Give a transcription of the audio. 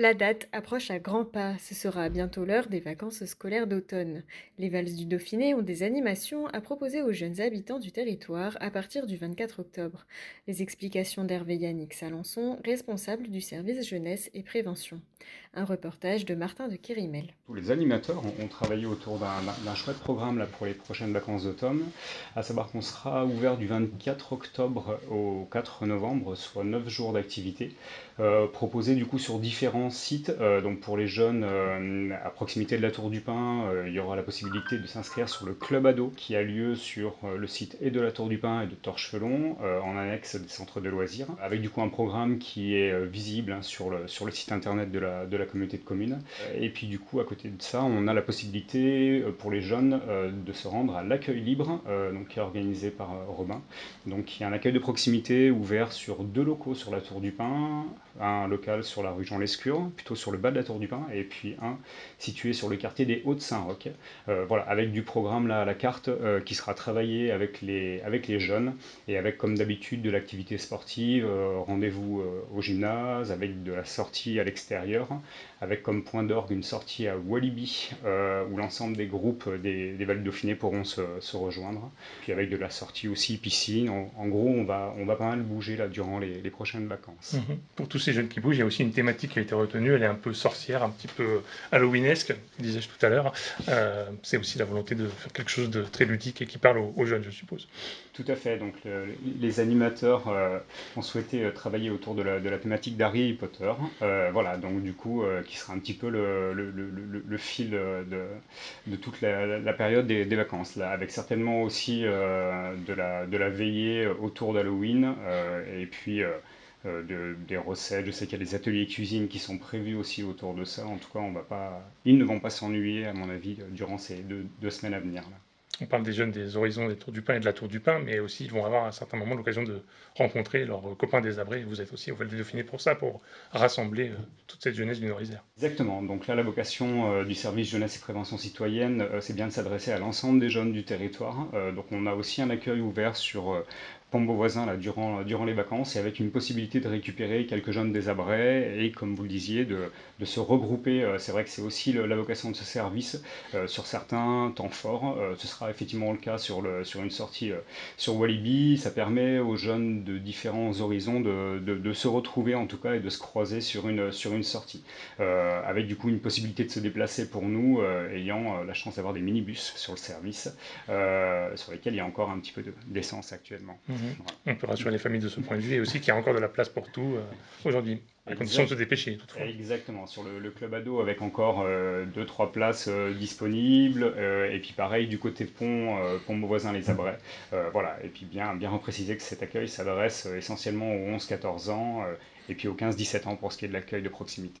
La date approche à grands pas. Ce sera bientôt l'heure des vacances scolaires d'automne. Les Valses du Dauphiné ont des animations à proposer aux jeunes habitants du territoire à partir du 24 octobre. Les explications d'Hervé Yannick Salançon, responsable du service jeunesse et prévention. Un reportage de Martin de Kérimel. Tous les animateurs ont, travaillé autour d'un chouette programme là, pour les prochaines vacances d'automne, à savoir qu'on sera ouvert du 24 octobre au 4 novembre, soit 9 jours d'activité, euh, proposés du coup sur différents sites. Euh, donc pour les jeunes euh, à proximité de la Tour du Pin, il y aura la possibilité de s'inscrire sur le club ado qui a lieu sur le site et de la Tour du Pin et de Torchevelon, en annexe des centres de loisirs, avec du coup un programme qui est visible hein, sur, le, site internet de la, de la communauté de communes. Et puis du coup, à côté de ça, on a la possibilité euh, pour les jeunes euh, de se rendre à l'accueil libre, euh, donc, qui est organisé par Robin. Donc il y a un accueil de proximité ouvert sur deux locaux sur la Tour du Pin, un local sur la rue Jean Lescure, plutôt sur le bas de la Tour du Pin, et puis un situé sur le quartier des Hauts-de-Saint-Roch. voilà, avec du programme là à la carte qui sera travaillé avec les, avec les jeunes et avec comme d'habitude de l'activité sportive, rendez-vous au gymnase, avec de la sortie à l'extérieur, avec comme point d'orgue une sortie à Walibi, euh, où l'ensemble des groupes des, des Vals Dauphiné pourront se, rejoindre. Puis avec de la sortie aussi piscine. En, gros, on va, on va pas mal bouger là durant les, prochaines vacances. Mhm. Pour tous ces jeunes qui bougent, il y a aussi une thématique qui a été Elle est un peu sorcière, un petit peu halloweenesque, disais-je tout à l'heure. Euh, c'est aussi la volonté de faire quelque chose de très ludique et qui parle aux, jeunes, je suppose. Tout à fait. Donc les animateurs euh, ont souhaité travailler autour de la, thématique d'Harry Potter. voilà, donc du coup, euh, qui sera un petit peu le, fil de, toute la, période des, vacances, avec certainement aussi euh, de, la, de la veillée autour d'Halloween, euh, et puis de, des recettes. Je sais qu'il y a des ateliers cuisine qui sont prévus aussi autour de ça. En tout cas, on va pas, ils ne vont pas s'ennuyer, à mon avis, durant ces deux, deux semaines à venir. Là on parle des jeunes des horizons des Tours du Pin et de la Tour du Pin, mais aussi ils vont avoir à un certain moment l'occasion de rencontrer leurs copains des Abrés. Vous êtes aussi au Val de Dauphiné pour ça, pour rassembler euh, toute cette jeunesse du Nord-Isère. Exactement. Donc là, la vocation euh, du service jeunesse et prévention citoyenne, euh, c'est bien de s'adresser à l'ensemble des jeunes du territoire. donc on a aussi un accueil ouvert sur Pombo voisin là, durant, les vacances et avec une possibilité de récupérer quelques jeunes désabrais et, comme vous le disiez, de, se regrouper. C'est vrai que c'est aussi la vocation de ce service sur certains temps forts. Ce sera effectivement le cas sur, le, sur une sortie sur Walibi. Ça permet aux jeunes de différents horizons de, de, de, se retrouver en tout cas et de se croiser sur une, sur une sortie. avec du coup une possibilité de se déplacer pour nous, ayant la chance d'avoir des minibus sur le service, sur lesquels il y a encore un petit peu d'essence actuellement. Mmh. On peut rassurer les familles de ce point de vue et aussi qu'il y a encore de la place pour tout euh, aujourd'hui, à condition de se dépêcher toutefois. Exactement, sur le, club ado avec encore 2-3 euh, places euh, disponibles et puis pareil du côté pont, pont voisin les Abrais. voilà, et puis bien, bien repréciser que cet accueil s'adresse essentiellement aux 11-14 ans et puis aux 15-17 ans pour ce qui est de l'accueil de proximité.